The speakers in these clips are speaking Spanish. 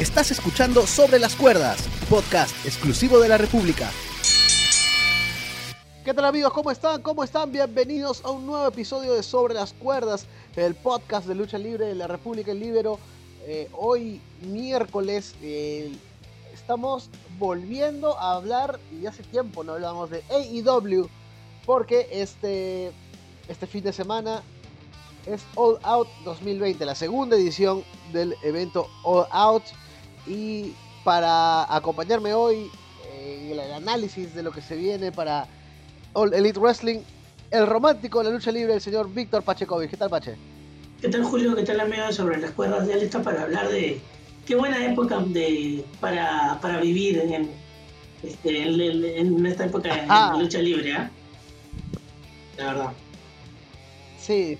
Estás escuchando Sobre las Cuerdas, podcast exclusivo de la República. ¿Qué tal amigos? ¿Cómo están? ¿Cómo están? Bienvenidos a un nuevo episodio de Sobre las Cuerdas, el podcast de lucha libre de la República El Libero. Eh, hoy miércoles eh, estamos volviendo a hablar, y hace tiempo no hablamos de AEW, porque este, este fin de semana es All Out 2020, la segunda edición del evento All Out. Y para acompañarme hoy en el análisis de lo que se viene para All Elite Wrestling, el romántico de la lucha libre, el señor Víctor Pachecovic. ¿Qué tal, Pache? ¿Qué tal, Julio? ¿Qué tal, amigo? Sobre las cuerdas ya lista para hablar de qué buena época de, para, para vivir en, este, en, esta época de lucha libre, ¿eh? La verdad. Sí,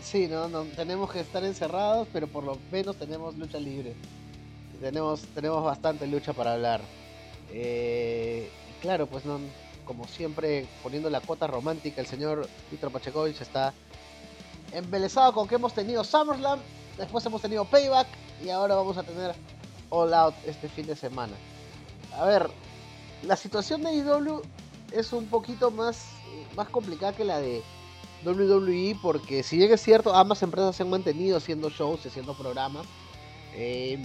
sí, no, no, tenemos que estar encerrados, pero por lo menos tenemos lucha libre tenemos, tenemos bastante lucha para hablar. Eh, claro, pues no, como siempre, poniendo la cuota romántica, el señor Víctor Pachecovic está embelesado con que hemos tenido SummerSlam, después hemos tenido Payback y ahora vamos a tener All Out este fin de semana. A ver, la situación de IW es un poquito más, más complicada que la de WWE porque si bien es cierto, ambas empresas se han mantenido haciendo shows, haciendo programas. Eh,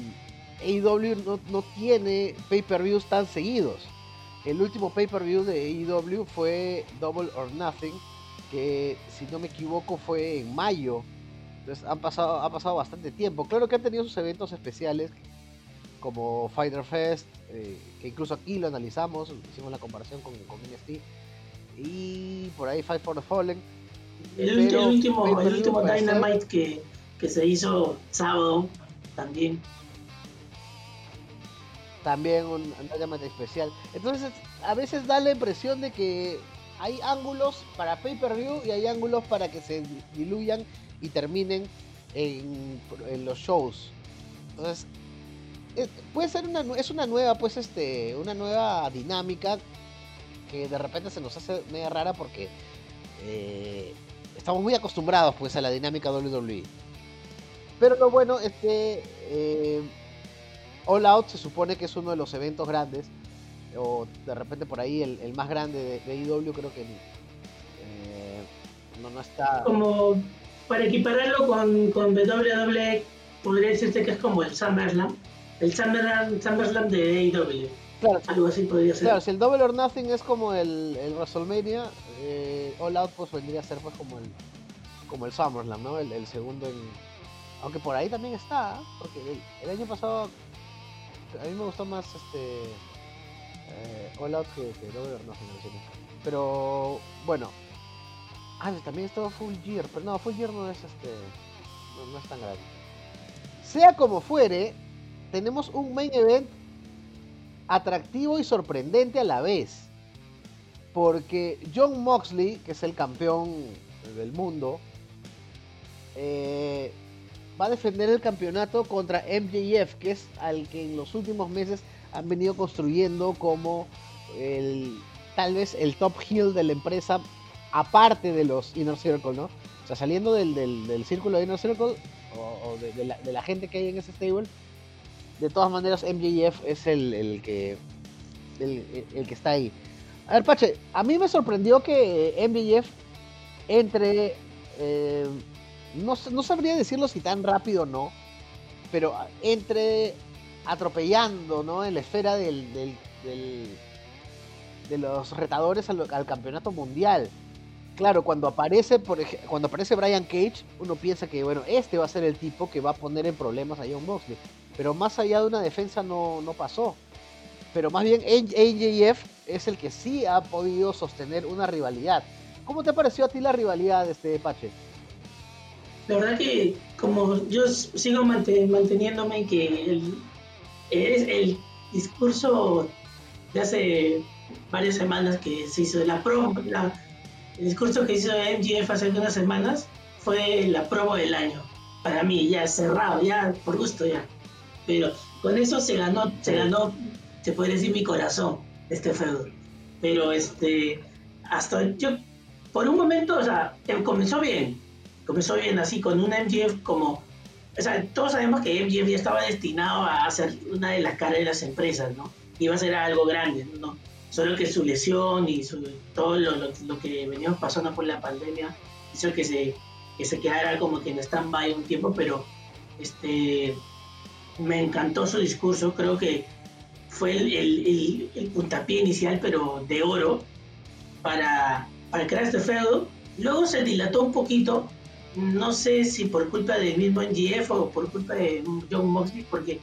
AEW no, no tiene pay-per-views tan seguidos. El último pay-per-view de AEW fue Double or Nothing, que si no me equivoco fue en mayo. Entonces han pasado, ha pasado bastante tiempo. Claro que han tenido sus eventos especiales, como Fighter Fest, eh, que incluso aquí lo analizamos, hicimos la comparación con, con NXT. Y por ahí Fight for the Fallen. El, último, el último Dynamite que, que se hizo sábado también también un llamada especial. Entonces, a veces da la impresión de que hay ángulos para pay-per-view y hay ángulos para que se diluyan y terminen en, los shows. Entonces, puede ser una es una nueva pues este una nueva dinámica que de repente se nos hace media rara porque eh, estamos muy acostumbrados pues a la dinámica WWE. Pero lo bueno es que eh, All Out se supone que es uno de los eventos grandes, o de repente por ahí el, más grande de, de IW, creo que eh, no, está. Como para equipararlo con, con WWE, podría decirse que es como el SummerSlam, el SummerSlam, SummerSlam de AEW. Claro, algo así podría ser. Claro, si el Double or Nothing es como el, el WrestleMania, eh, All Out pues vendría a ser pues como el como el SummerSlam, ¿no? El, segundo en. Aunque por ahí también está, porque el año pasado a mí me gustó más este eh, All Out que, que Pero bueno. Ah, también estaba Full Gear, pero no, Full Gear no es este. No, es tan grande. Sea como fuere, tenemos un main event atractivo y sorprendente a la vez. Porque John Moxley, que es el campeón del mundo, eh, va a defender el campeonato contra MJF, que es al que en los últimos meses han venido construyendo como el tal vez el top heel de la empresa, aparte de los Inner Circle, ¿no? O sea, saliendo del, círculo de Inner Circle o, de, la, gente que hay en ese stable, de todas maneras MJF es el, que el, que está ahí. A ver, Pache, a mí me sorprendió que MJF entre eh, no, sabría decirlo si tan rápido o no, pero entre atropellando ¿no? en la esfera del, de los retadores al, campeonato mundial. Claro, cuando aparece, por cuando aparece Brian Cage, uno piensa que bueno, este va a ser el tipo que va a poner en problemas a John Moxley. Pero más allá de una defensa no, no pasó. Pero más bien AJF es el que sí ha podido sostener una rivalidad. ¿Cómo te pareció a ti la rivalidad de este Pache? La verdad que como yo sigo manteniéndome que el, es el discurso de hace varias semanas que se hizo la promo, el discurso que hizo MGF hace unas semanas fue la promo del año. Para mí, ya cerrado, ya por gusto ya. Pero con eso se ganó, se ganó, se puede decir mi corazón, este feudo. Pero este, hasta yo, por un momento, o sea, comenzó bien, comenzó bien así con un MGF como todos sabemos que MGF ya estaba destinado a ser una de las caras de las empresas, ¿no? Iba a ser algo grande, ¿no? Solo que su lesión y todo lo, que veníamos pasando por la pandemia hizo que se, que se quedara como que en stand-by un tiempo, pero este, me encantó su discurso, creo que fue el, el, el, puntapié inicial, pero de oro, para, para crear este feudo. Luego se dilató un poquito, no sé si por culpa del mismo NGF o por culpa de John Moxley, porque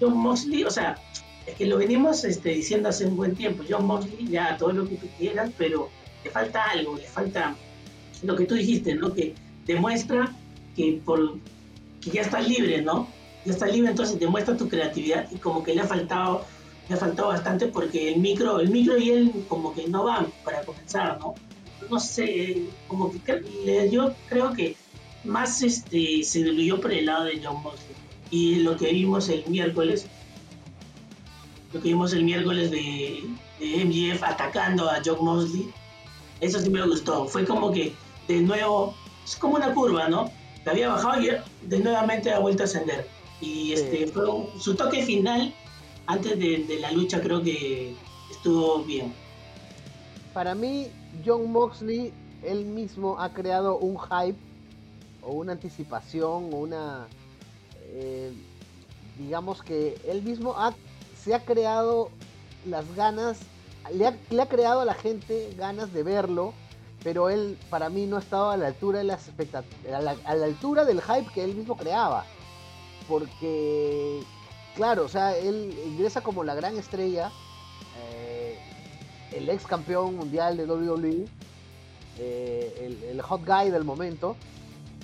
John Moxley, o sea, es que lo venimos este, diciendo hace un buen tiempo, John Moxley, ya todo lo que tú quieras, pero le falta algo, le falta lo que tú dijiste, ¿no? Que demuestra que, por, que ya está libre, ¿no? Ya está libre, entonces demuestra tu creatividad y como que le ha faltado me ha faltado bastante porque el micro, el micro y él como que no van para comenzar, ¿no? No sé, como que yo creo que más este, se diluyó por el lado de John Mosley. Y lo que vimos el miércoles, lo que vimos el miércoles de, de MGF atacando a John Mosley, eso sí me gustó. Fue como que de nuevo, es como una curva, ¿no? La había bajado y de nuevamente ha vuelto a ascender. Y este, fue su toque final antes de, la lucha creo que estuvo bien. Para mí, John Moxley, él mismo ha creado un hype o una anticipación o una... Eh, digamos que él mismo se ha creado las ganas, le ha, creado a la gente ganas de verlo, pero él para mí no estaba a la altura de las a la, a la altura del hype que él mismo creaba. Porque claro, o sea, él ingresa como la gran estrella, eh, el ex campeón mundial de WWE, eh, el, hot guy del momento,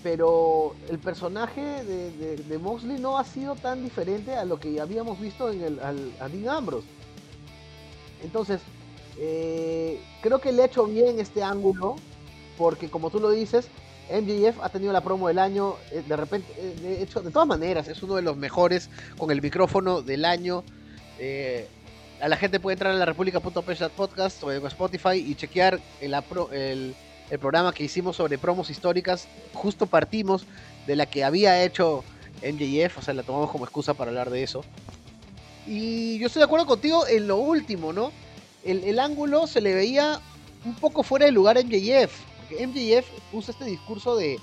pero el personaje de, Moxley no ha sido tan diferente a lo que habíamos visto en el, a Dean Ambrose. Entonces, eh, creo que le ha hecho bien este ángulo, porque como tú lo dices, MJF ha tenido la promo del año, eh, de repente, eh, de hecho, de todas maneras, es uno de los mejores con el micrófono del año. Eh, a la gente puede entrar a la república.podcast o en Spotify y chequear el, el, programa que hicimos sobre promos históricas. Justo partimos de la que había hecho MJF, o sea, la tomamos como excusa para hablar de eso. Y yo estoy de acuerdo contigo en lo último, ¿no? El, el ángulo se le veía un poco fuera de lugar a MJF MJF usa este discurso de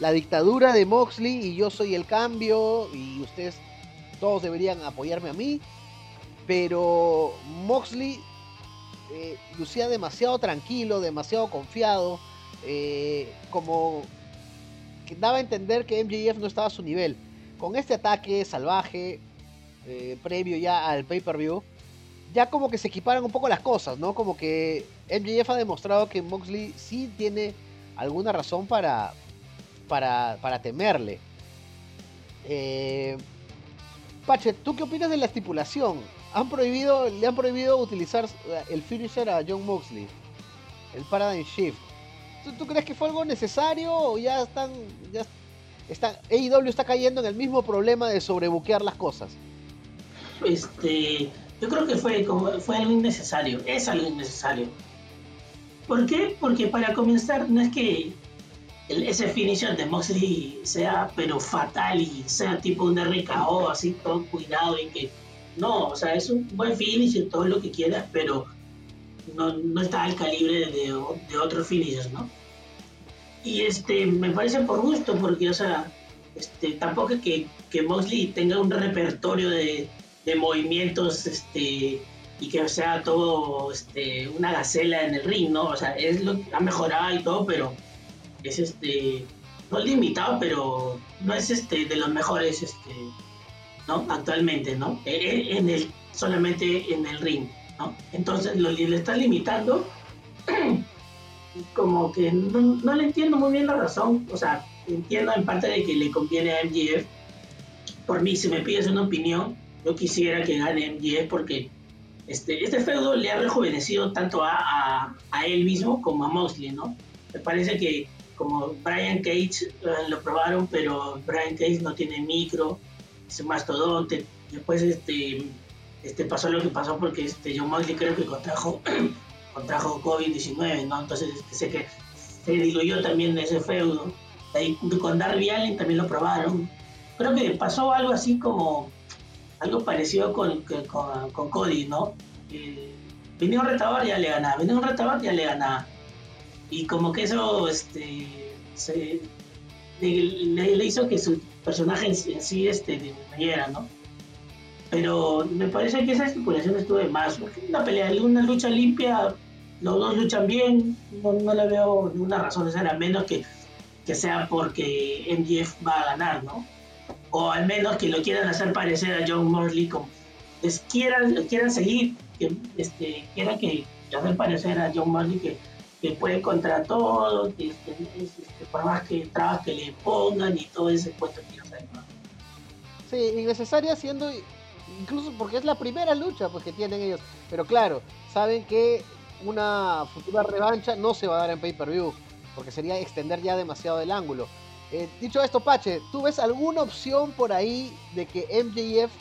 la dictadura de Moxley y yo soy el cambio y ustedes todos deberían apoyarme a mí. Pero Moxley eh, lucía demasiado tranquilo, demasiado confiado, eh, como que daba a entender que MJF no estaba a su nivel. Con este ataque salvaje, eh, previo ya al pay-per-view, ya como que se equiparan un poco las cosas, ¿no? Como que MJF ha demostrado que Moxley sí tiene alguna razón para, para, temerle. Eh, Pache, ¿tú qué opinas de la estipulación? Han prohibido, le han prohibido utilizar el finisher a John Moxley, el Paradigm Shift. ¿Tú, crees que fue algo necesario o ya están, ya AEW está cayendo en el mismo problema de sobrebuquear las cosas? Este, yo creo que fue, fue algo innecesario, es algo innecesario. ¿Por qué? Porque para comenzar, no es que ese finisher de Moxley sea pero fatal y sea tipo un RKO, así todo cuidado y que... No, o sea, es un buen finisher, todo lo que quieras, pero no, no está al calibre de, de otros finishers, ¿no? Y este, me parece por gusto, porque, o sea, este, tampoco es que, que Moxley tenga un repertorio de, de movimientos este, y que sea todo este, una gacela en el ring, ¿no? O sea, es lo ha mejorado y todo, pero es este, no limitado, pero no es este de los mejores, este, ¿no? Actualmente, ¿no? E, e, en el, solamente en el ring, ¿no? Entonces lo, le está limitando, como que no, no, le entiendo muy bien la razón, o sea, entiendo en parte de que le conviene a MGF, por mí, si me pides una opinión, yo quisiera que gane MJF porque este, este feudo le ha rejuvenecido tanto a, a, él mismo como a Mosley, ¿no? Me parece que como Brian Cage eh, lo probaron, pero Brian Cage no tiene micro, mastodonte. Después este, este pasó lo que pasó porque este, John Mosley creo que contrajo, contrajo COVID-19, ¿no? Entonces este, sé que se diluyó también ese feudo. Ahí, con Darby Allen también lo probaron, creo que pasó algo así como algo parecido con, con, Cody, ¿no? Eh, venía un retador, ya le ganaba, venía un retador, ya le ganaba. Y como que eso este, le, hizo que su personaje en, sí este, disminuyera, ¿no? Pero me parece que esa estipulación estuvo de más. Una pelea, una lucha limpia, los dos luchan bien, no, no le veo ninguna razón ser, a menos que, que sea porque MJF va a ganar, ¿no? O al menos que lo quieran hacer parecer a John Morley como les quieran, quieran seguir, que este, quieran que hacer parecer a John Morley que, que puede contra todo, que este, este, por más que trabas que le pongan y todo ese cuento que ellos ¿no? Sí, innecesaria siendo incluso porque es la primera lucha pues, que tienen ellos. Pero claro, saben que una futura revancha no se va a dar en pay-per-view, porque sería extender ya demasiado el ángulo. Eh, dicho esto, Pache, ¿tú ves alguna opción por ahí de que MJF,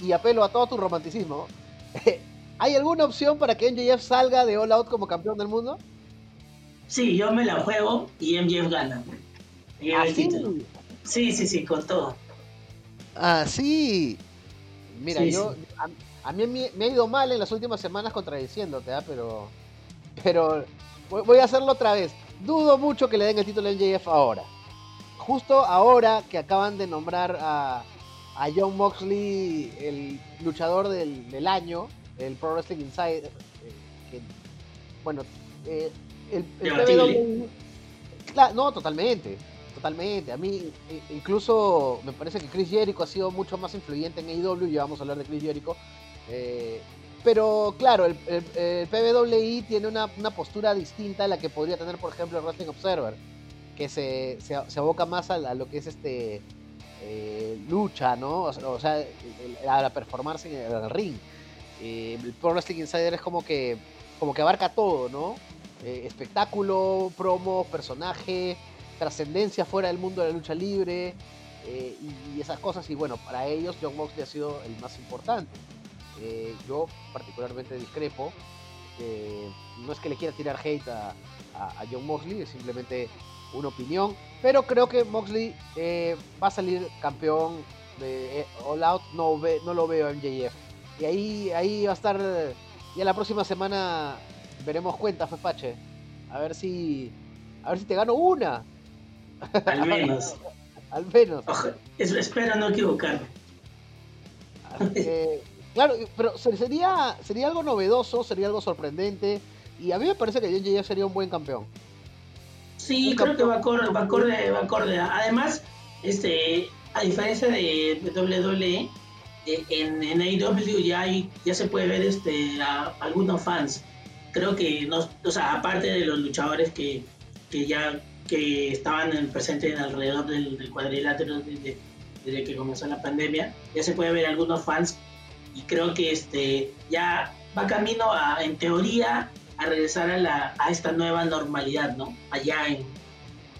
y apelo a todo tu romanticismo, ¿hay alguna opción para que MJF salga de All Out como campeón del mundo? Sí, yo me la juego y MJF gana. ¿Ah, sí, sí, sí, con todo. Ah, sí. Mira, yo, A, mí me, ha ido mal en las últimas semanas contradiciéndote, ¿ah? pero, pero voy a hacerlo otra vez. Dudo mucho que le den el título a MJF ahora. Justo ahora que acaban de nombrar a, a John Moxley el luchador del, año, el Pro Wrestling Insider, eh, bueno, eh, el, el no, totalmente totalmente. A mí, incluso me parece que Chris Jericho ha sido mucho más influyente en AEW, ya vamos a hablar de Chris Jericho. Eh, pero claro, el, PWI tiene una, postura distinta a la que podría tener, por ejemplo, el Wrestling Observer, que se, aboca más a, lo que es este eh, lucha, ¿no? O, sea, a la performance en el, ring. Eh, el Pro Wrestling Insider es como que, como que abarca todo, ¿no? Espectáculo, promo, personaje, trascendencia fuera del mundo de la lucha libre eh, y, esas cosas. Y bueno, para ellos John Moxley ha sido el más importante. Eh, yo particularmente discrepo. no es que le quiera tirar hate a, John Moxley, es simplemente una opinión. Pero creo que Moxley eh, va a salir campeón de All Out. No, ve, no lo veo en JF. Y ahí, ahí va a estar. Ya la próxima semana veremos cuenta, Fepache. A ver si. A ver si te gano una. Al menos. Al menos. espero no equivocarme. claro, pero sería, sería algo novedoso, sería algo sorprendente. Y a mí me parece que John sería un buen campeón. Sí, creo que va acorde, va acorde, va acorde. Además, este, a diferencia de, WWE, eh, en, en AEW ya hay, ya se puede ver este a, algunos fans. Creo que no, o sea, aparte de los luchadores que, que ya que estaban presentes alrededor del, cuadrilátero desde, que comenzó la pandemia. Ya se puede ver algunos fans y creo que este ya va camino a, en teoría, a regresar a, la, a esta nueva normalidad, ¿no? Allá en,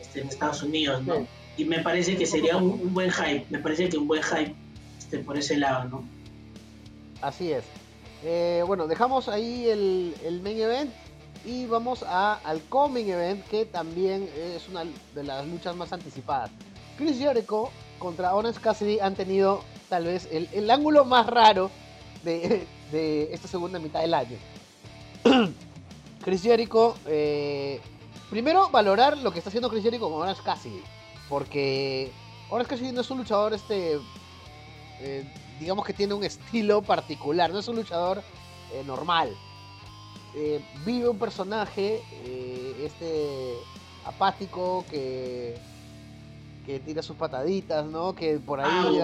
este, en Estados Unidos, ¿no? Y me parece que sería un, buen hype, me parece que un buen hype este, por ese lado, ¿no? Así es. Eh, bueno, dejamos ahí el, main event y vamos a, al Coming Event, que también es una de las luchas más anticipadas. Chris Jericho contra Orange Cassidy han tenido tal vez el, ángulo más raro de, esta segunda mitad del año. Chris Jericho, eh, primero valorar lo que está haciendo Chris Jericho con Orange Cassidy, porque Orange Cassidy no es un luchador, este, eh, digamos que tiene un estilo particular, no es un luchador eh, normal eh, vive un personaje, eh, este apático que, que tira sus pataditas, ¿no? Que por ahí...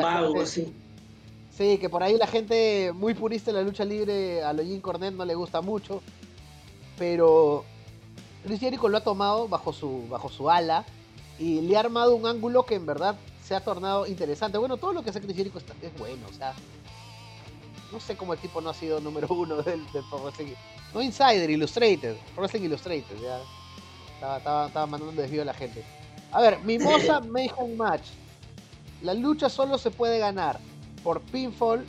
sí. que por ahí la gente muy purista en la lucha libre a Login Cornet no le gusta mucho, pero Chris Jericho lo ha tomado bajo su, bajo su ala y le ha armado un ángulo que en verdad se ha tornado interesante. Bueno, todo lo que hace Chris Jericho es bueno, o sea, no sé cómo el tipo no ha sido número uno del, del no Insider, Illustrated. Wrestling Illustrated, ya. Estaba, estaba, mandando un desvío a la gente. A ver, Mimosa Mayhem Match. La lucha solo se puede ganar por pinfall,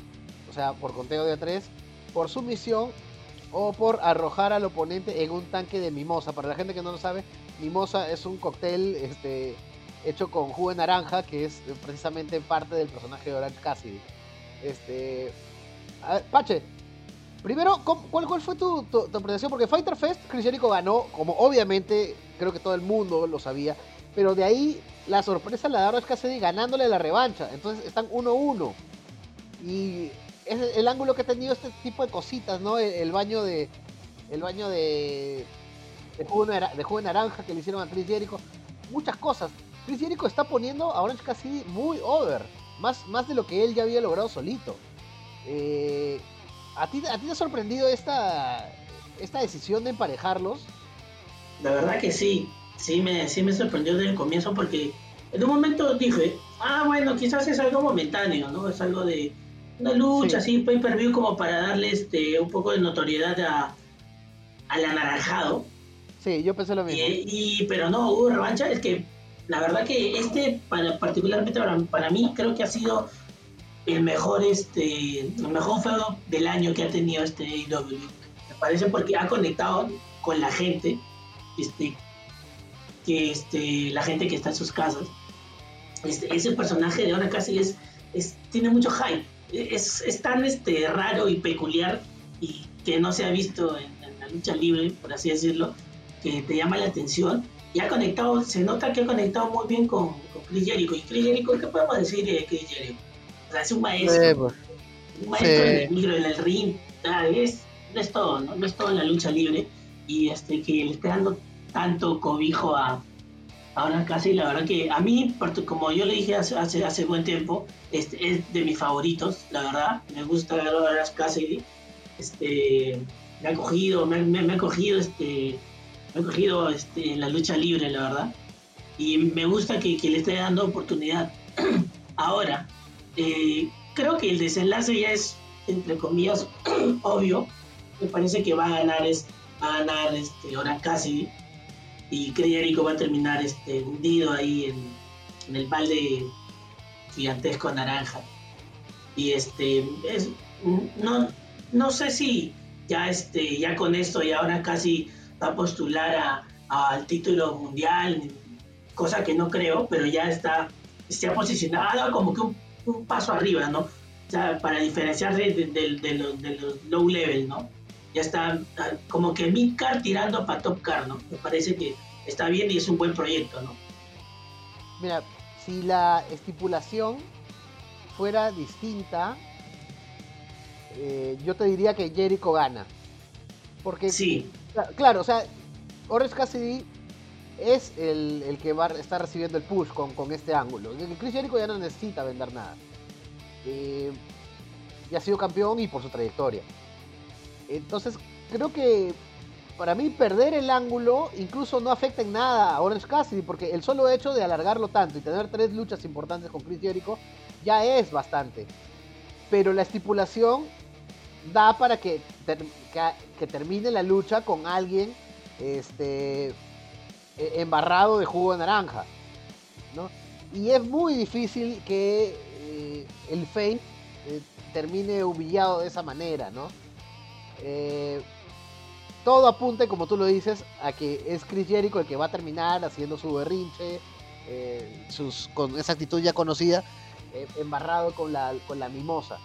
o sea, por conteo de A3, por sumisión o por arrojar al oponente en un tanque de mimosa. Para la gente que no lo sabe, mimosa es un cóctel este, hecho con jugo naranja, que es precisamente parte del personaje de Orange Cassidy. Este, a ver, Pache, primero, ¿cuál, fue tu, tu, apreciación? Porque Fighter Fest, Chris Jericho ganó, como obviamente creo que todo el mundo lo sabía, pero de ahí la sorpresa la da Orange Cassidy ganándole la revancha. Entonces están 1-1. Y es el ángulo que ha tenido este tipo de cositas, ¿no? El, baño de. El baño de. De jugo, naranja que le hicieron a Chris Jericho. Muchas cosas. Chris Jericho está poniendo a Orange Cassidy muy over. Más, más de lo que él ya había logrado solito. Eh, ¿a, ti, ¿A ti te ha sorprendido esta, esta decisión de emparejarlos? La verdad que sí. Sí me, sí me sorprendió desde el comienzo porque en un momento dije, ah, bueno, quizás es algo momentáneo, ¿no? Es algo de una lucha así, pay per view, como para darle este, un poco de notoriedad a, al anaranjado. Sí, yo pensé lo mismo. Y, pero no, hubo revancha. Es que la verdad que este, para, particularmente para, mí, creo que ha sido el mejor, este, el mejor feudo del año que ha tenido este AEW. Me parece porque ha conectado con la gente, este, que este, la gente que está en sus casas. Este, ese personaje de ahora casi es, es, tiene mucho hype es, es, tan este, raro y peculiar y que no se ha visto en, la lucha libre, por así decirlo, que te llama la atención. Y ha conectado, se nota que ha conectado muy bien con, con Chris Jericho. ¿Y Chris Jericho qué podemos decir de Chris Jericho? O sea, es un maestro. Pues. Un maestro en el micro, en el ring. es, no es todo, ¿no? No es todo en la lucha libre. Y este, que le esté dando tanto cobijo a, Ahora casi, la verdad que a mí, como yo le dije hace, hace, hace buen tiempo, este, es de mis favoritos, la verdad. Me gusta ver a casi Este, me ha cogido, me, me, ha cogido, este, ha cogido este, la lucha libre, la verdad. Y me gusta que, le esté dando oportunidad. Ahora, eh, creo que el desenlace ya es, entre comillas, obvio. Me parece que va a ganar, este, ahora casi y Jericho va a terminar este, hundido ahí en, el balde gigantesco naranja. Y este, es, no, no sé si ya, este, ya con esto y ahora casi va a postular al título mundial, cosa que no creo, pero ya está, se ha posicionado como que un, paso arriba, ¿no? O sea, para diferenciarse de, los, low level, ¿no? ya está ah, como que mid-car tirando para top-car, ¿no? Me parece que está bien y es un buen proyecto, ¿no? Mira, si la estipulación fuera distinta, eh, yo te diría que Jericho gana. Porque, sí. claro, o sea, Orange Cassidy es el, que va a estar recibiendo el push con, con este ángulo. Chris Jericho ya no necesita vender nada. Eh, ya ha sido campeón y por su trayectoria. Entonces, creo que para mí perder el ángulo incluso no afecta en nada a Orange Cassidy, porque el solo hecho de alargarlo tanto y tener tres luchas importantes con Chris Jericho ya es bastante. Pero la estipulación da para que, que, termine la lucha con alguien este, e, embarrado de jugo de naranja. Y es muy difícil que eh, el Fame eh, termine humillado de esa manera, ¿no? Eh, todo apunta, como tú lo dices, a que es Chris Jericho el que va a terminar haciendo su berrinche, eh, sus, con esa actitud ya conocida, embarrado con la, con la mimosa.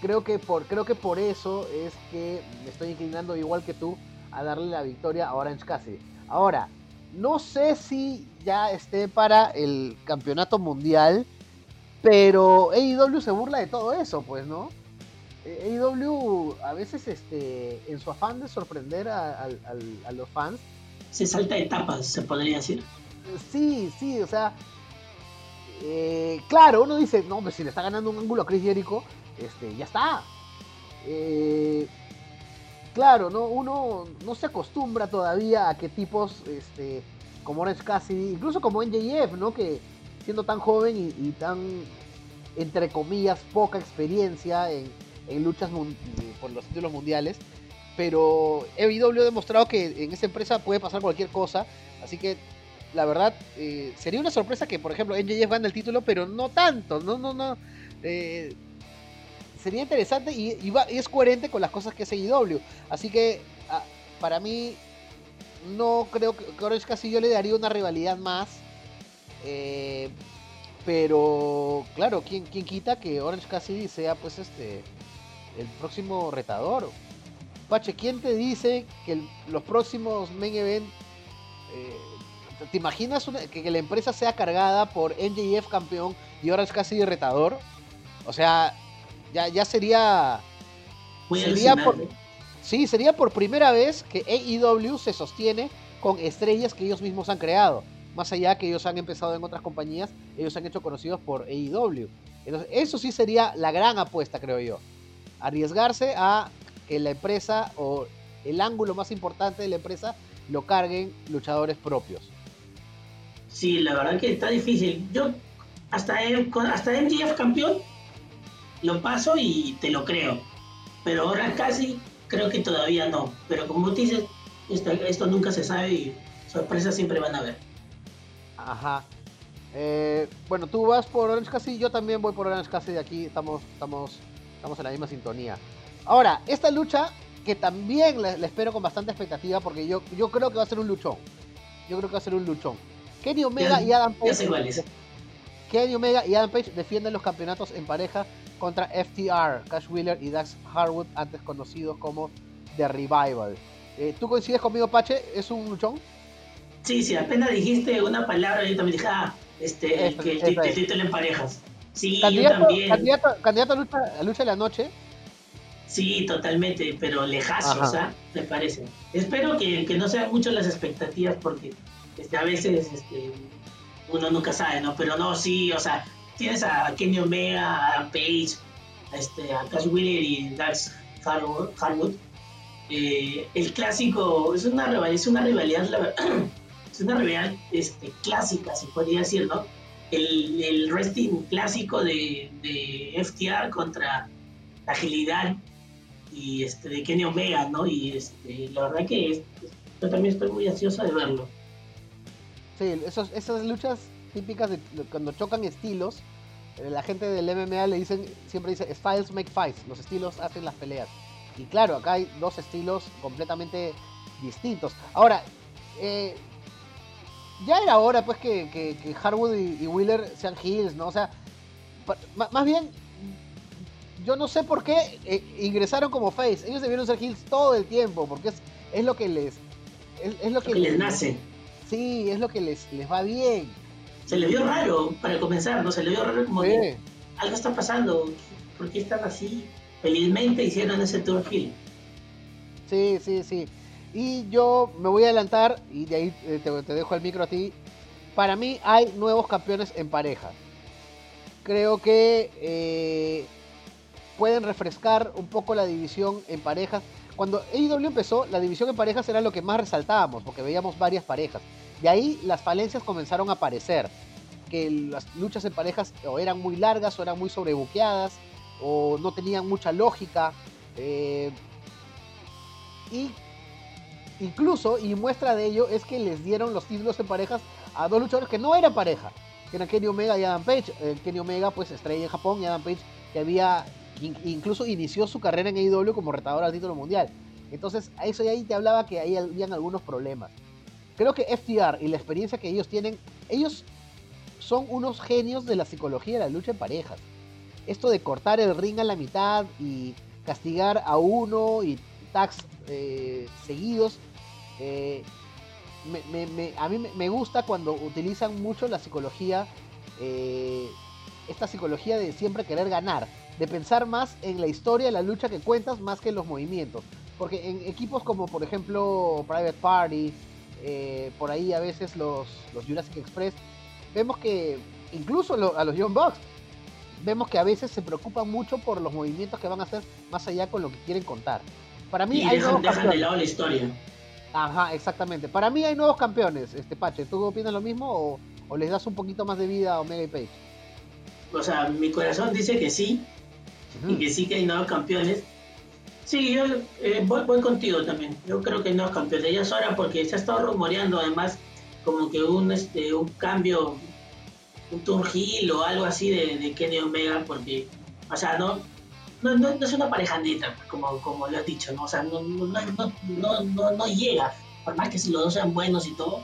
Creo, que por, creo que por eso es que me estoy inclinando igual que tú a darle la victoria a Orange Cassidy. Ahora, no sé si ya esté para el campeonato mundial, pero AEW se burla de todo eso, pues, ¿no? AEW a veces este, en su afán de sorprender a, los fans. Se salta etapas, se podría decir. Sí, sí, o sea. Eh, claro, uno dice, no, pues si le está ganando un ángulo a Chris Jericho, este, ya está. Eh, claro, ¿no? uno no se acostumbra todavía a que tipos este, como Orange Cassidy, incluso como NJF, ¿no? Que siendo tan joven y tan, entre comillas, poca experiencia en, en luchas por los títulos mundiales. Pero EW ha demostrado que en esa empresa puede pasar cualquier cosa. Así que la verdad eh, sería una sorpresa que, por ejemplo, NJF gane el título, pero no tanto. No, no, no. Eh, sería interesante y, es coherente con las cosas que hace EW. Así que para mí no creo que, Orange Cassidy yo le daría una rivalidad más. Eh, pero claro, ¿quién, ¿quién quita que Orange Cassidy sea pues este el próximo retador? Pache, ¿quién te dice que los próximos main event eh, ¿Te imaginas que, la empresa sea cargada por NJF campeón y Orange Cassidy retador? O sea, ya, ya sería. sería por, sí, sería por primera vez que AEW se sostiene con estrellas que ellos mismos han creado. Más allá que ellos han empezado en otras compañías, ellos han hecho conocidos por AEW. Entonces, eso sí sería la gran apuesta, creo yo. Arriesgarse a que la empresa o el ángulo más importante de la empresa lo carguen luchadores propios. Sí, la verdad que está difícil. Yo hasta, hasta MGF campeón lo paso y te lo creo. Pero ahora casi creo que todavía no. Pero como dices, esto, esto nunca se sabe y sorpresas siempre van a haber. Ajá. Eh, bueno, tú vas por Orange Cassidy, yo también voy por Orange Cassidy. Aquí estamos, estamos, estamos en la misma sintonía. Ahora, esta lucha que también la, espero con bastante expectativa porque yo, yo creo que va a ser un luchón. Yo creo que va a ser un luchón. Kenny Omega y Adam Page. Kenny Omega y Adam Page defienden los campeonatos en pareja contra FTR, Cash Wheeler y Dax Harwood, antes conocidos como The Revival. Eh, ¿Tú coincides conmigo, Pache? ¿Es un luchón? Sí, sí, apenas dijiste una palabra, yo también dije, ah, este, que el título en parejas. Sí, candidato, yo también. Candidato, a, lucha, a lucha de la noche. Sí, totalmente, pero lejazo, sea, me parece. Espero que, que, no sean mucho las expectativas porque este, a veces este, uno nunca sabe, ¿no? Pero no, sí, o sea, tienes a Kenny Omega, a Page, a, este, a Cash Wheeler y Dax Harwood. Eh, el clásico es una rivalidad, es una rivalidad, es una rivalidad este, clásica, se podría decir, ¿no? El, el wrestling clásico de, de FTR contra la agilidad y este, de Kenny Omega, ¿no? Y este, la verdad que yo también estoy muy ansiosa de verlo. Sí, esos, esas luchas típicas de, cuando chocan estilos, eh, la gente del MMA le dicen, siempre dice, styles make fights, los estilos hacen las peleas. Y claro, acá hay dos estilos completamente distintos. Ahora, eh, ya era hora pues que, que, Harwood y, Wheeler sean heels, ¿no? O sea, más bien yo no sé por qué eh, ingresaron como face. Ellos debieron ser heels todo el tiempo, porque es, es lo que les. Es, lo que, les, nace. Sí, es lo que les, les va bien. Se le vio raro para comenzar, ¿no? Se le vio raro como algo está pasando. ¿Por qué están así? Felizmente hicieron ese tour heel. Sí, sí, sí. Y yo me voy a adelantar, y de ahí eh, te, te dejo el micro a ti. Para mí hay nuevos campeones en pareja. Creo que eh, pueden refrescar un poco la división en parejas. Cuando AEW empezó, la división en parejas era lo que más resaltábamos, porque veíamos varias parejas. De ahí las falencias comenzaron a aparecer, que las luchas en parejas o eran muy largas o eran muy sobrebuqueadas o no tenían mucha lógica. Eh, y incluso, y muestra de ello, es que les dieron los títulos en parejas a dos luchadores que no eran pareja, que eran Kenny Omega y Adam Page. Eh, Kenny Omega, pues estrella en Japón, y Adam Page, que había incluso inició su carrera en AEW como retador al título mundial. Entonces, a eso de ahí te hablaba que ahí habían algunos problemas. Creo que FTR y la experiencia que ellos tienen, ellos son unos genios de la psicología de la lucha en parejas. Esto de cortar el ring a la mitad y castigar a uno y tags eh, seguidos. Eh, a mí me gusta cuando utilizan mucho la psicología, eh, esta psicología de siempre querer ganar de pensar más en la historia, la lucha que cuentas, más que en los movimientos. Porque en equipos como por ejemplo Private Party, eh, por ahí a veces los, los Jurassic Express, vemos que incluso a los Young Bucks, vemos que a veces se preocupan mucho por los movimientos que van a hacer más allá con lo que quieren contar. Para mí hay nuevos campeones. de lado la historia. Ajá, exactamente. Para mí hay nuevos campeones, este Pache. ¿Tú opinas lo mismo o, o les das un poquito más de vida a Omega y Page? O sea, mi corazón dice que sí, y que sí que hay nuevos campeones. Sí, yo eh, voy, contigo también. Yo creo que nuevos campeones. Ya es hora porque se ha estado rumoreando además como que un, este, un cambio, un turn o algo así de, de Kenny Omega porque, o sea, no, no, no, es una parejandita como, como lo has dicho, ¿no? O sea, no, no, no, no, no llega. por más que los dos sean buenos y todo,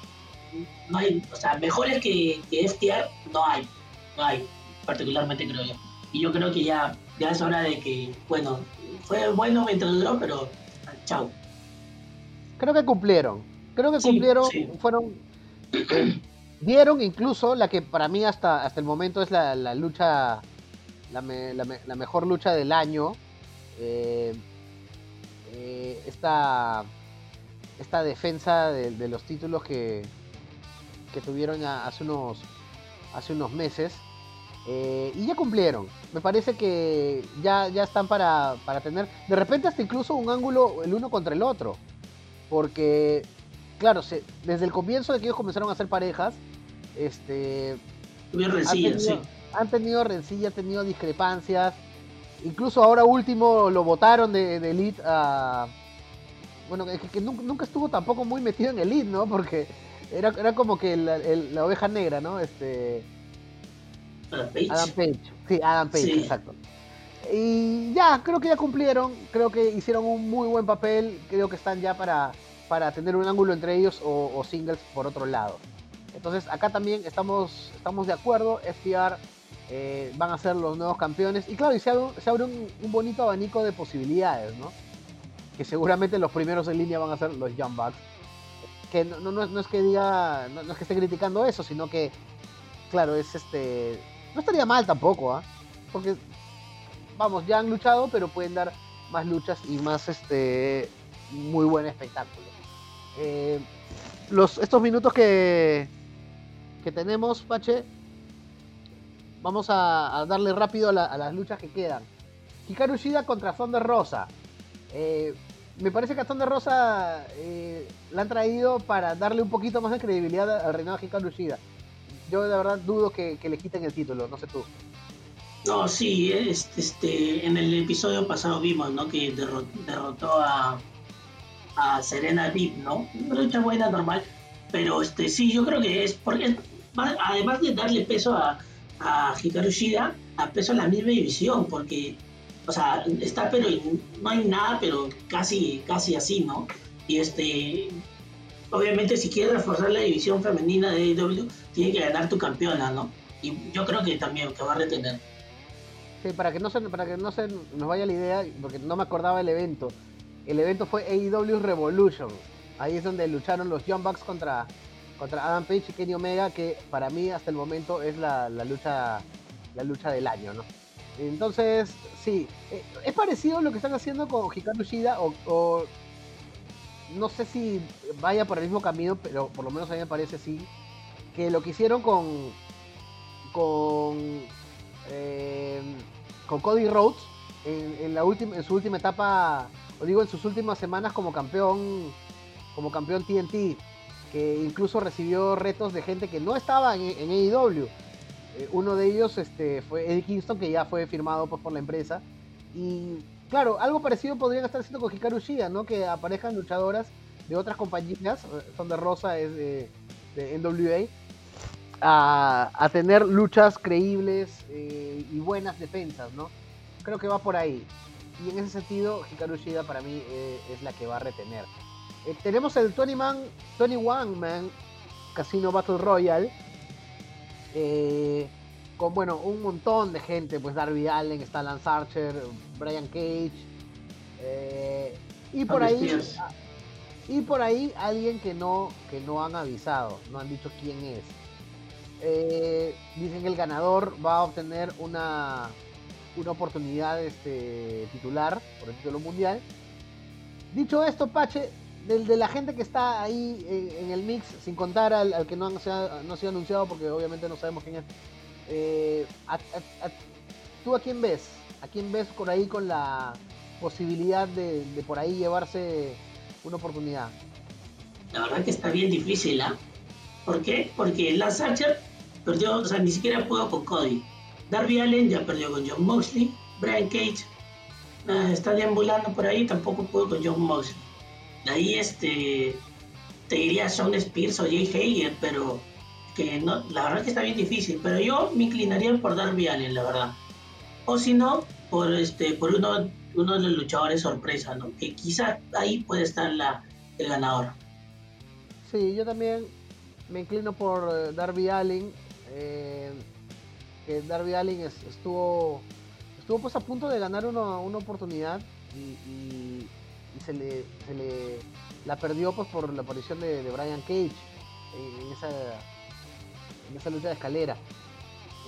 no hay, o sea, mejores que, que FTR no hay, no hay, particularmente creo yo. Y yo creo que ya, ya es hora de que, bueno, fue bueno mientras duró, pero chao. Creo que cumplieron, creo que cumplieron, fueron, eh, dieron incluso la que para mí hasta, hasta el momento es la, la lucha, la, la, mejor lucha del año. Eh, eh, esta, esta defensa de, los títulos que, que tuvieron hace unos, hace unos meses. Eh, y ya cumplieron. Me parece que ya, ya están para, tener, de repente hasta incluso un ángulo el uno contra el otro. Porque, claro, desde el comienzo de que ellos comenzaron a hacer parejas, este... Han tenido, han tenido rencilla, han tenido discrepancias. Incluso ahora último lo votaron de, Elite a... Bueno, que, nunca, estuvo tampoco muy metido en Elite, ¿no? Porque era, era como que la, oveja negra, ¿no? Este... Adam Page. Adam Page. Sí, Adam Page, exacto. Y ya, creo que ya cumplieron, creo que hicieron un muy buen papel, creo que están ya para, para tener un ángulo entre ellos o, singles por otro lado. Entonces acá también estamos, estamos de acuerdo, FTR eh, van a ser los nuevos campeones. Y claro, y se abre, un, bonito abanico de posibilidades, ¿no? Que seguramente los primeros en línea van a ser los Young Bucks. Que no, no, es que diga, no, es que esté criticando eso, sino que, claro, es este. No estaría mal tampoco, ¿ah? Porque, vamos, ya han luchado, pero pueden dar más luchas y más este muy buen espectáculo. Eh, los, estos minutos que, que tenemos, Pache, vamos a, darle rápido a, las luchas que quedan. Hikaru Shida contra Thunder Rosa. Eh, me parece que a Thunder Rosa eh, la han traído para darle un poquito más de credibilidad al reinado de Hikaru Shida. Yo de verdad dudo que, le quiten el título, no sé tú. No, sí, este, este, en el episodio pasado vimos ¿no? que derrotó a, a Serena Deep, ¿no? Una lucha buena, normal. Pero este, sí, yo creo que es porque además de darle peso a, a Hikaru Shida a peso en la misma división, porque, o sea, está, pero no hay nada, pero casi, casi así, ¿no? Y este, obviamente, si quieres reforzar la división femenina de AEW, tiene que ganar tu campeona, ¿no? Y yo creo que también, que va a retener. Sí, para que no se, para que no se nos vaya la idea, porque no me acordaba el evento. El evento fue AEW Revolution. Ahí es donde lucharon los Young Bucks contra contra Adam Page y Kenny Omega, que para mí hasta el momento es la, lucha la lucha del año, ¿no? Entonces, sí, eh, es parecido a lo que están haciendo con Hikaru Shida o, no sé si vaya por el mismo camino, pero por lo menos a mí me parece sí, que lo que hicieron con con eh, con Cody Rhodes en, la en su última etapa, o digo en sus últimas semanas como campeón como campeón TNT que incluso recibió retos de gente que no estaba en, AEW. Eh, uno de ellos este, fue Eddie Kingston, que ya fue firmado pues, por la empresa. Y claro, algo parecido podrían estar haciendo con Hikaru Shida, ¿no? Que aparezcan luchadoras de otras compañías, eh, son de Rosa, es de, NWA, a, tener luchas creíbles eh, y buenas defensas, ¿no? Creo que va por ahí. Y en ese sentido, Hikaru Shida para mí es la que va a retener. Eh, tenemos el 20 Man, 21 Man Casino Battle Royale. Eh, con bueno, un montón de gente, pues Darby Allen, está Lance Archer, Brian Cage. Eh, y por ahí. Y por ahí alguien que no, que no han avisado, no han dicho quién es. dicen que el ganador va a obtener una, una oportunidad este, titular por el título mundial. Dicho esto, Pache, de, la gente que está ahí eh, en, el mix, sin contar al, que no, se ha, no ha anunciado, porque obviamente no sabemos quién es, eh, ¿tú a quién ves? ¿A quién ves por ahí con la posibilidad de, por ahí llevarse una oportunidad? La verdad que está bien difícil, ¿ah? ¿Por qué? Porque Lance Archer perdió, o sea, ni siquiera pudo con Cody. Darby Allen ya perdió con John Moxley. Brian Cage ah, está deambulando por ahí, tampoco pudo con John Moxley. De ahí este, te diría Sean Spears o Jay Hager, pero que no, la verdad que está bien difícil. Pero yo me inclinaría por Darby Allen, la verdad. O si no, por este, por uno, uno de los luchadores sorpresa, ¿no? Que quizá ahí puede estar la, el ganador. Sí, yo también me inclino por eh, Darby Allin. que Darby Allin estuvo estuvo pues a punto de ganar una, oportunidad y, se, le, se, le, la perdió pues por la aparición de, Brian Cage en, esa, en esa lucha de escalera.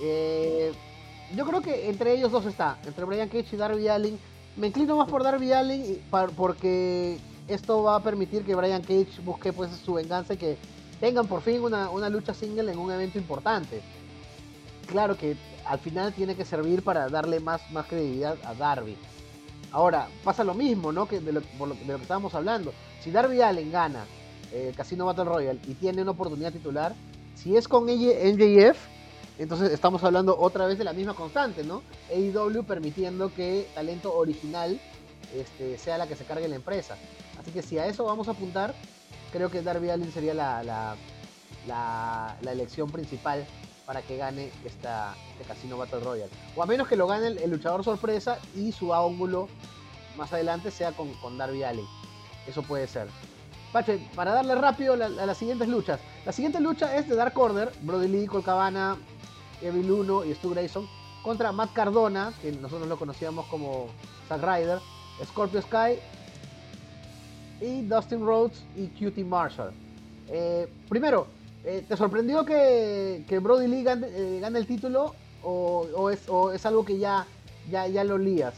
Eh, yo creo que entre ellos dos está, entre Brian Cage y Darby Allin. Me inclino más por Darby Allin porque esto va a permitir que Brian Cage busque pues su venganza y que tengan por fin una, una lucha single en un evento importante. Claro que al final tiene que servir para darle más, más credibilidad a Darby. Ahora, pasa lo mismo, ¿no? Que de lo, que estábamos hablando. Si Darby Allen gana el Casino Battle Royale y tiene una oportunidad titular, si es con NJF, entonces estamos hablando otra vez de la misma constante, ¿no? AEW permitiendo que talento original este, sea la que se cargue la empresa. Así que si a eso vamos a apuntar, creo que Darby Allen sería la elección principal para que gane esta, este Casino Battle Royale. O a menos que lo gane el, luchador sorpresa y su ángulo más adelante sea con, con Darby Allin. Eso puede ser. Pache, para darle rápido a, las siguientes luchas. La siguiente lucha es de Dark Order, Brody Lee, Colcabana, Evil Uno y Stu Grayson contra Matt Cardona, que nosotros lo conocíamos como Zack Ryder, Scorpio Sky y Dustin Rhodes y Cutie Marshall. Eh, primero, eh, ¿Te sorprendió que, Brody Lee eh, gane, el título o, es, algo que ya, ya, ya lo lías?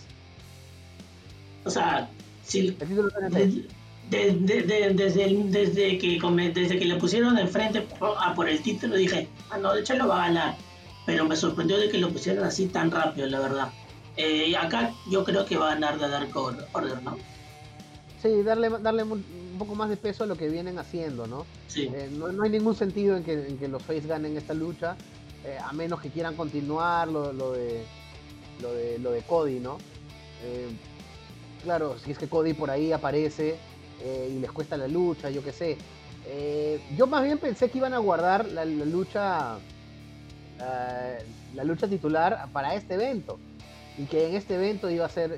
O sea, si el título desde, desde, que, desde que le pusieron enfrente a por el título dije, ah, no, de hecho lo va a ganar. Pero me sorprendió de que lo pusieran así tan rápido, la verdad. Eh, acá yo creo que va a ganar de Dark Order, ¿no? Sí, darle, darle poco más de peso a lo que vienen haciendo, ¿no? Eh, no, hay ningún sentido en que, los Face ganen esta lucha, eh, a menos que quieran continuar lo, de, lo, de, lo de Cody, ¿no? Eh, claro, si es que Cody por ahí aparece y les cuesta la lucha, yo qué sé. yo más bien pensé que iban a guardar la, lucha la lucha titular para este evento y que en este evento iba a ser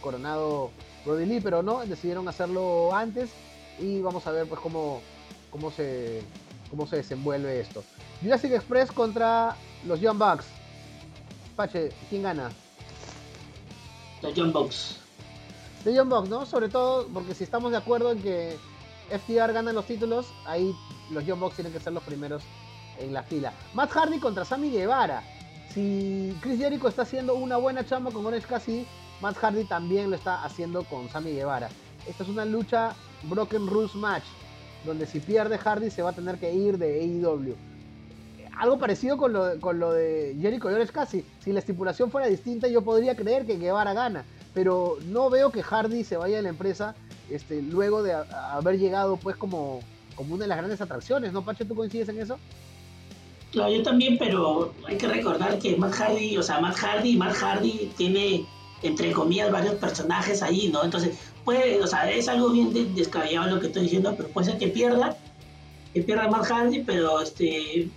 coronado Brody Lee, pero no, decidieron hacerlo antes y vamos a ver pues cómo, cómo, se, cómo se desenvuelve esto. Jurassic Express contra los Young Bucks. Pache, ¿quién gana? Los Young Bucks. De Young Bucks, ¿no? Sobre todo porque si estamos de acuerdo en que FTR gana los títulos, ahí los Young Bucks tienen que ser los primeros en la fila. Matt Hardy contra Sammy Guevara. Si Chris Jericho está haciendo una buena chamba con Orange Cassidy, Matt Hardy también lo está haciendo con Sammy Guevara. Esta es una lucha Broken Rules Match, donde si pierde Hardy se va a tener que ir de AEW. Algo parecido con lo, de Jericho y Orange Cassidy. Si la estipulación fuera distinta, yo podría creer que Guevara gana. Pero no veo que Hardy se vaya de la empresa este, luego de haber llegado pues como, como una de las grandes atracciones, ¿no, Pacho? ¿Tú coincides en eso? Claro, yo también, pero hay que recordar que Matt Hardy, o sea, Matt Hardy, Matt Hardy tiene entre comillas, varios personajes ahí, ¿no? Entonces, puede, o sea, es algo bien descabellado lo que estoy diciendo, pero puede ser que pierda, que pierda Matt Hardy, pero este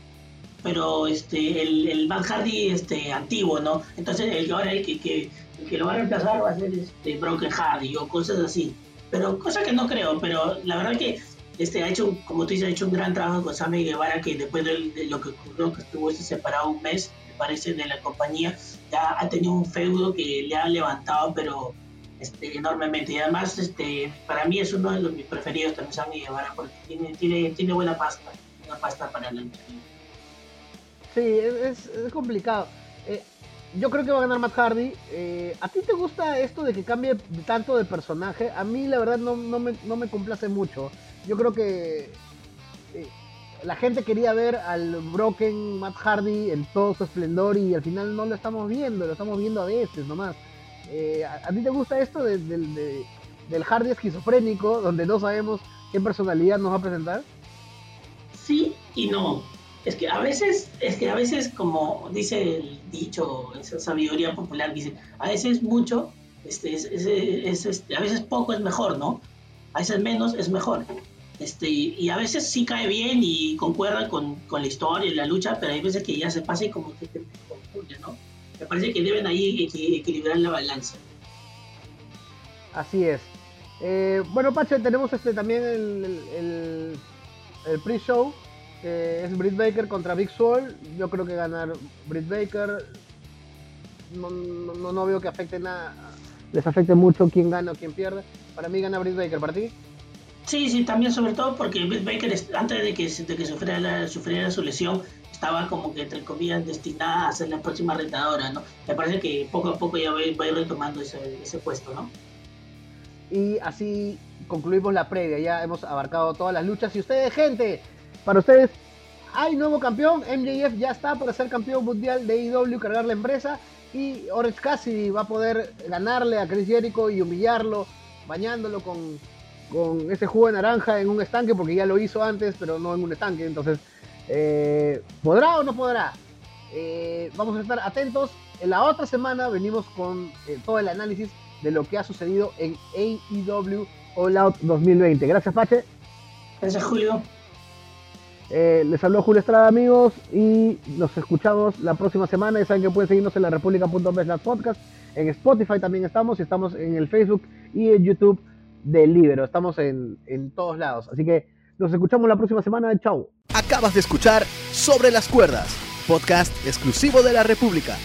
pero este el, el Matt Hardy este antiguo, ¿no? Entonces el ahora el que, que, el que lo va a reemplazar va a ser este Broken Hardy o cosas así. Pero cosa que no creo, pero la verdad que este ha hecho, como tú dices, ha hecho un gran trabajo con Sammy Guevara que después de, lo que ocurrió, que estuvo separado un mes, parece, de la compañía, ya ha tenido un feudo que le ha levantado, pero este, enormemente. Y además, este, para mí es uno de los mis preferidos también, Sammy Guevara, porque tiene, tiene, tiene buena pasta, una pasta para la Sí, es, es complicado. Eh, yo creo que va a ganar Matt Hardy. Eh, ¿A ti te gusta esto de que cambie tanto de personaje? A mí la verdad no, no, me, no me complace mucho. Yo creo que eh, la gente quería ver al Broken Matt Hardy en todo su esplendor y al final no lo estamos viendo, lo estamos viendo a veces nomás. Eh, ¿a, ti te gusta esto del Hardy esquizofrénico, donde no sabemos qué personalidad nos va a presentar? Sí y no. Es que a veces, es que a veces, como dice el dicho, esa sabiduría popular, dice, a veces mucho, este, es, este, a veces poco es mejor, ¿no? A veces menos es mejor. Este, y a veces sí cae bien y concuerda con, con, la historia y la lucha, pero hay veces que ya se pasa y como que te confunde, ¿no? Me parece que deben ahí equilibrar la balanza. Así es. Eh, bueno, Pache, tenemos este también el, el pre-show es Britt Baker contra Big Soul. Yo creo que ganar Britt Baker. No, no, veo que afecte nada, les afecte mucho quién gana o quién pierde. Para mí gana Britt Baker, ¿para ti? Sí, sí, también sobre todo porque Britt Baker antes de que, de que sufriera, sufriera su lesión estaba como que entre comillas destinada a ser la próxima retadora, ¿no? Me parece que poco a poco ya va a ir, retomando ese, ese puesto, ¿no? Y así concluimos la previa, ya hemos abarcado todas las luchas. Y ustedes, gente, para ustedes, hay nuevo campeón. MJF ya está para ser campeón mundial de IW, cargar la empresa. Y Orange Cassidy va a poder ganarle a Chris Jericho y humillarlo, bañándolo con, con ese jugo de naranja en un estanque, porque ya lo hizo antes, pero no en un estanque. Entonces, eh, ¿podrá o no podrá? Eh, vamos a estar atentos. En la otra semana venimos con eh, todo el análisis de lo que ha sucedido en AEW All Out 2020. Gracias, Pache. Gracias, Julio. Eh, les habló Julio Estrada, amigos, y nos escuchamos la próxima semana. Ya saben que pueden seguirnos en la república.com podcast. En Spotify también estamos, y estamos en el Facebook y en YouTube del Libero. Estamos en, en todos lados. Así que nos escuchamos la próxima semana. Chau. Acabas de escuchar Sobre las Cuerdas, podcast exclusivo de la República.